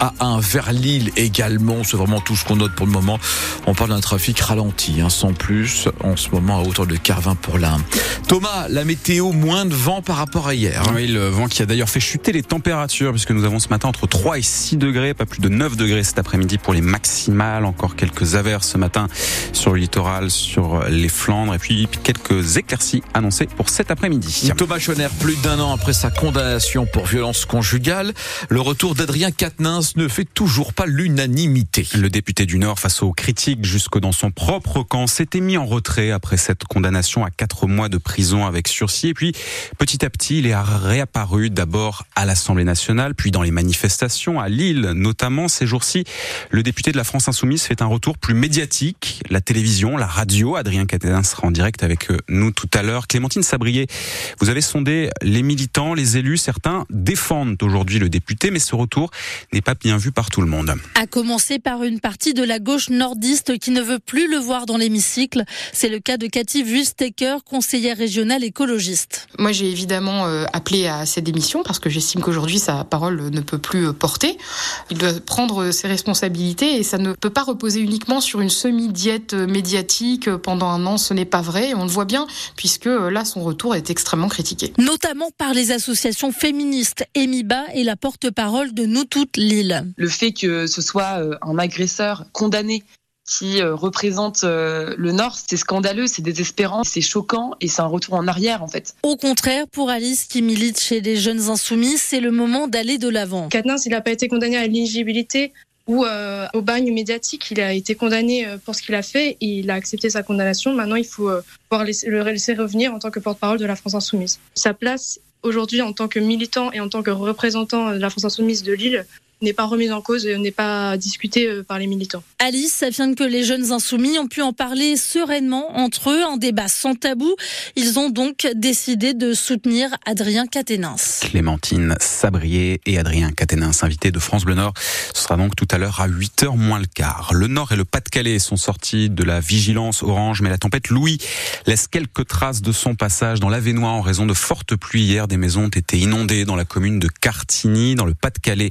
A1 vers Lille également. C'est vraiment tout ce qu'on note pour le moment. On parle d'un trafic ralenti, hein, sans plus, en ce moment à hauteur de Carvin pour l'Ain. Thomas, la météo, moins de vent par rapport à hier. Hein. Oui, le vent qui a d'ailleurs fait chuter les températures, puisque nous avons ce matin entre 3 et 6 degrés, pas plus de 9 degrés cet après-midi pour les maximales. Encore quelques averses ce matin sur le littoral, sur les Flandres, et puis quelques éclaircies annoncées pour cet après-midi. Thomas Schoner, plus d'un an après sa condamnation pour violence conjugale, le retour d'Adrien Quatennens ne fait toujours pas l'unanimité. Le député du Nord, face aux critiques jusque dans son propre camp, s'était mis en retrait après cette condamnation à 4 mois de prison avec sursis. Et puis, petit à petit, il est réapparu d'abord à l'Assemblée nationale, puis dans les manifestations, à Lille notamment. Ces jours-ci, le député de la France Insoumise fait un retour plus médiatique. La télévision, la radio, Adrien Quatennens sera en direct avec nous tout à l'heure. Clémentine Sabrier, vous avez sondé les militants, les élus. Certains défendent aujourd'hui le député, mais ce retour n'est pas bien vu par tout le monde. À commencer par une partie de la gauche nordiste qui ne veut plus le voir dans l'hémicycle. C'est le cas de Cathy Wüstecker, conseillère régionale écologiste. Moi, j'ai évidemment euh, appelé à cette démission parce que j'estime qu'aujourd'hui, sa parole ne peut plus euh, porter. Il doit prendre ses responsabilités et ça ne peut pas reposer uniquement sur une semi-diète euh, médiatique pendant un an. Ce n'est pas vrai. On le voit bien puisque là, son retour est extrêmement critiqué. Notamment par les associations féministes. Emiba et la porte-parole de Nous Toutes Lille. Le fait que ce soit un agresseur condamné qui euh, représente euh, le Nord, c'est scandaleux, c'est désespérant, c'est choquant et c'est un retour en arrière en fait. Au contraire, pour Alice qui milite chez les jeunes insoumis, c'est le moment d'aller de l'avant. Katnins, il n'a pas été condamné à l'éligibilité ou euh, au bagne médiatique. Il a été condamné pour ce qu'il a fait et il a accepté sa condamnation. Maintenant, il faut pouvoir le laisser revenir en tant que porte-parole de la France insoumise. Sa place aujourd'hui en tant que militant et en tant que représentant de la France insoumise de Lille, n'est pas remise en cause et n'est pas discutée euh, par les militants. Alice affirme que les jeunes insoumis ont pu en parler sereinement entre eux, un débat sans tabou. Ils ont donc décidé de soutenir Adrien Quatennens. Clémentine Sabrier et Adrien Quatennens, invités de France Bleu Nord. Ce sera donc tout à l'heure à 8h moins le quart. Le Nord et le Pas-de-Calais sont sortis de la vigilance orange, mais la tempête Louis laisse quelques traces de son passage dans l'Avenois en raison de fortes pluies hier. Des maisons ont été inondées dans la commune de Cartigny, dans le Pas-de-Calais.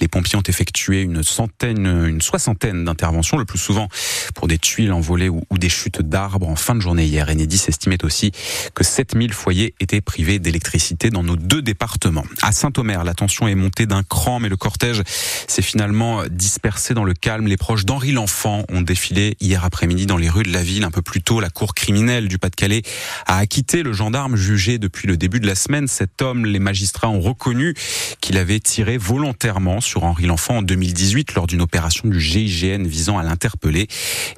Les pompiers ont effectué une centaine, une soixantaine d'interventions, le plus souvent pour des tuiles envolées ou, des chutes d'arbres en fin de journée hier. Enedis estimait aussi que 7000 foyers étaient privés d'électricité dans nos deux départements. À Saint-Omer, la tension est montée d'un cran, mais le cortège s'est finalement dispersé dans le calme. Les proches d'Henri L'Enfant ont défilé hier après-midi dans les rues de la ville. Un peu plus tôt, la cour criminelle du Pas-de-Calais a acquitté le gendarme jugé depuis le début de la semaine. Cet homme, les magistrats ont reconnu qu'il avait tiré volontairement Henri L'Enfant en 2018 lors d'une opération du GIGN visant à l'interpeller.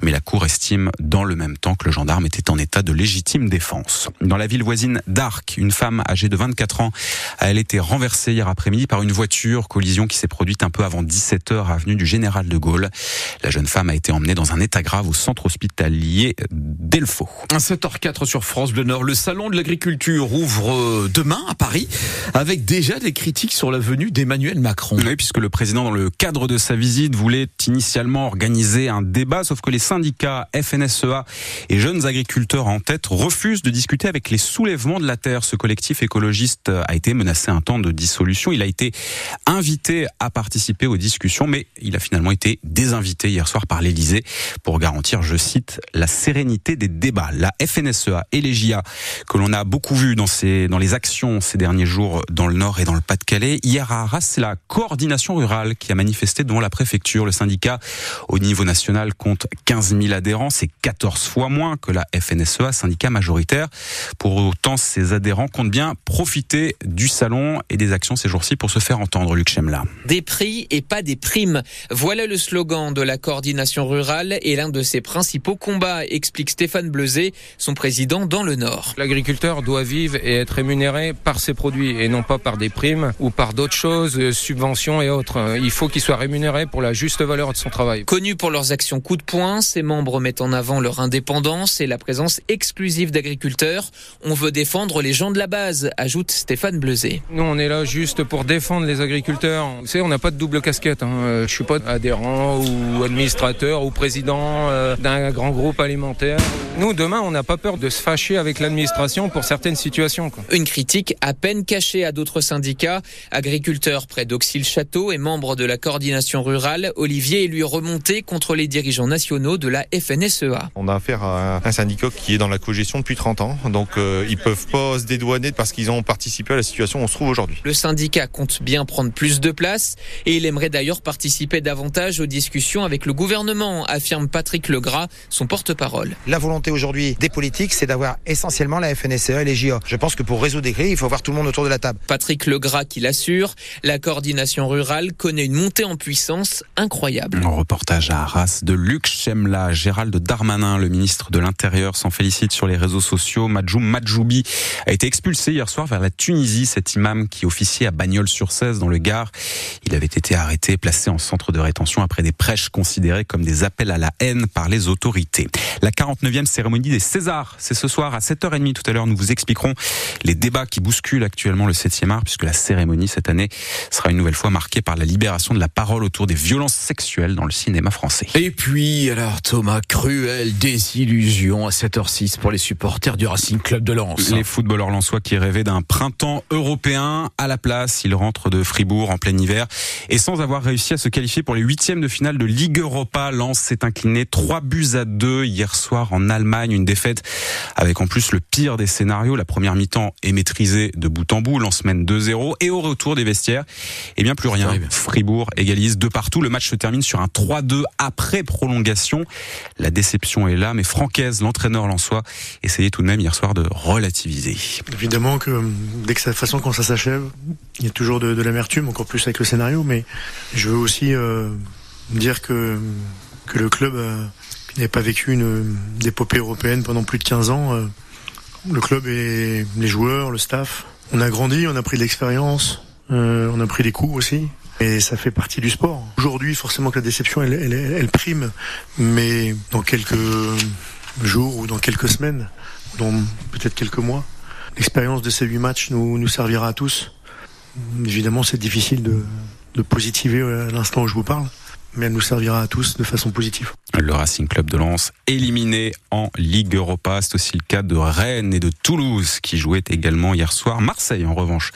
Mais la Cour estime dans le même temps que le gendarme était en état de légitime défense. Dans la ville voisine d'Arc, une femme âgée de 24 ans a elle été renversée hier après-midi par une voiture, collision qui s'est produite un peu avant 17h avenue du Général de Gaulle. La jeune femme a été emmenée dans un état grave au centre hospitalier d'Elfaux. 7h04 sur France Bleu Nord, le salon de l'agriculture ouvre demain à Paris avec déjà des critiques sur la venue d'Emmanuel Macron. Oui, puisque le président, dans le cadre de sa visite, voulait initialement organiser un débat, sauf que les syndicats FNSEA et jeunes agriculteurs en tête refusent de discuter avec les soulèvements de la terre. Ce collectif écologiste a été menacé un temps de dissolution. Il a été invité à participer aux discussions, mais il a finalement été désinvité hier soir par l'Élysée pour garantir, je cite, la sérénité des débats. La FNSEA et les JA, que l'on a beaucoup vu dans, les actions ces derniers jours dans le Nord et dans le Pas-de-Calais, hier à Arras, c'est la coordination rurale qui a manifesté devant la préfecture. Le syndicat au niveau national compte 15 000 adhérents, c'est 14 fois moins que la FNSEA, syndicat majoritaire. Pour autant, ces adhérents comptent bien profiter du salon et des actions ces jours-ci pour se faire entendre, Luc Chemla. Des prix et pas des primes. Voilà le slogan de la coordination rurale et l'un de ses principaux combats, explique Stéphane Bleuzet, son président dans le Nord. L'agriculteur doit vivre et être rémunéré par ses produits et non pas par des primes ou par d'autres choses, euh, subventions et autres. Euh, il faut qu'il soit rémunéré pour la juste valeur de son travail. Connus pour leurs actions coup de poing, ces membres mettent en avant leur indépendance et la présence exclusive d'agriculteurs. On veut défendre les gens de la base, ajoute Stéphane Bleuzet. Nous, on est là juste pour défendre les agriculteurs. Vous savez, on n'a pas de double casquette. Hein. Euh, je suis pas adhérent ou administrateur ou président euh, d'un grand groupe alimentaire. Nous, demain, on n'a pas peur de se fâcher avec l'administration pour certaines situations. Une critique à peine cachée à d'autres syndicats. Agriculteurs près d'Auxil-Château et membre de la coordination rurale, Olivier est lui remonté contre les dirigeants nationaux de la FNSEA. On a affaire à un syndicat qui est dans la cogestion depuis 30 ans, donc euh, ils peuvent pas se dédouaner parce qu'ils ont participé à la situation où on se trouve aujourd'hui. Le syndicat compte bien prendre plus de place et il aimerait d'ailleurs participer davantage aux discussions avec le gouvernement, affirme Patrick Legras, son porte-parole. La volonté aujourd'hui des politiques, c'est d'avoir essentiellement la FNSEA et les JO. Je pense que pour résoudre des crises, il faut avoir tout le monde autour de la table. Patrick Legras qui l'assure, la coordination rurale connaît une montée en puissance incroyable. Un reportage à Arras de Luc Chemla, Gérald Darmanin, le ministre de l'Intérieur, s'en félicite sur les réseaux sociaux. Madjoum Madjoubi a été expulsé hier soir vers la Tunisie, cet imam qui officiait à Bagnols-sur-Cèze dans le Gard. Il avait été arrêté, placé en centre de rétention après des prêches considérées comme des appels à la haine par les autorités. La 49e cérémonie des Césars, c'est ce soir à 7h30 tout à l'heure. Nous vous expliquerons les débats qui bousculent actuellement le 7e art puisque la cérémonie cette année sera une nouvelle fois marquée par la libération de la parole autour des violences sexuelles dans le cinéma français. Et puis, alors Thomas, cruelle désillusion à 7h06 pour les supporters du Racing Club de Lens. Les footballeurs lensois qui rêvaient d'un printemps européen à la place, ils rentrent de Fribourg en plein hiver et sans avoir réussi à se qualifier pour les huitièmes de finale de Ligue Europa, Lens s'est incliné 3 buts à 2 hier soir en Allemagne, une défaite avec en plus le pire des scénarios. La première mi-temps est maîtrisée de bout en bout, Lens mène 2-0 et au retour des vestiaires, eh bien plus rien. Fribourg égalise de partout. Le match se termine sur un 3-2 après prolongation. La déception est là, mais Francaise, l'entraîneur lensois, essayait tout de même hier soir de relativiser. Évidemment que dès que ça, façon quand ça s'achève, il y a toujours de, de l'amertume, encore plus avec le scénario, mais je veux aussi euh, dire que, que le club euh, n'avait pas vécu une épopée européenne pendant plus de 15 ans. Euh, le club et les joueurs, le staff, on a grandi, on a pris de l'expérience, euh, on a pris des coups aussi. Et ça fait partie du sport. Aujourd'hui, forcément que la déception, elle, elle, prime. Mais dans quelques jours ou dans quelques semaines, dans peut-être quelques mois, l'expérience de ces huit matchs nous, nous servira à tous. Évidemment, c'est difficile de, de positiver à l'instant où je vous parle, mais elle nous servira à tous de façon positive. Le Racing Club de Lens éliminé en Ligue Europa. C'est aussi le cas de Rennes et de Toulouse qui jouaient également hier soir. Marseille, en revanche,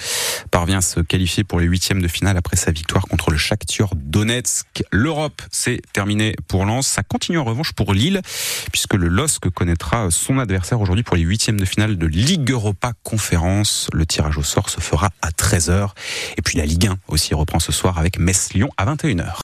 parvient à se qualifier pour les huitièmes de finale après sa victoire contre le Shakhtar Donetsk. L'Europe, c'est terminé pour Lens. Ça continue en revanche pour Lille, puisque le LOSC connaîtra son adversaire aujourd'hui pour les huitièmes de finale de Ligue Europa Conférence. Le tirage au sort se fera à 13h. Et puis la Ligue 1 aussi reprend ce soir avec Metz-Lyon à 21h.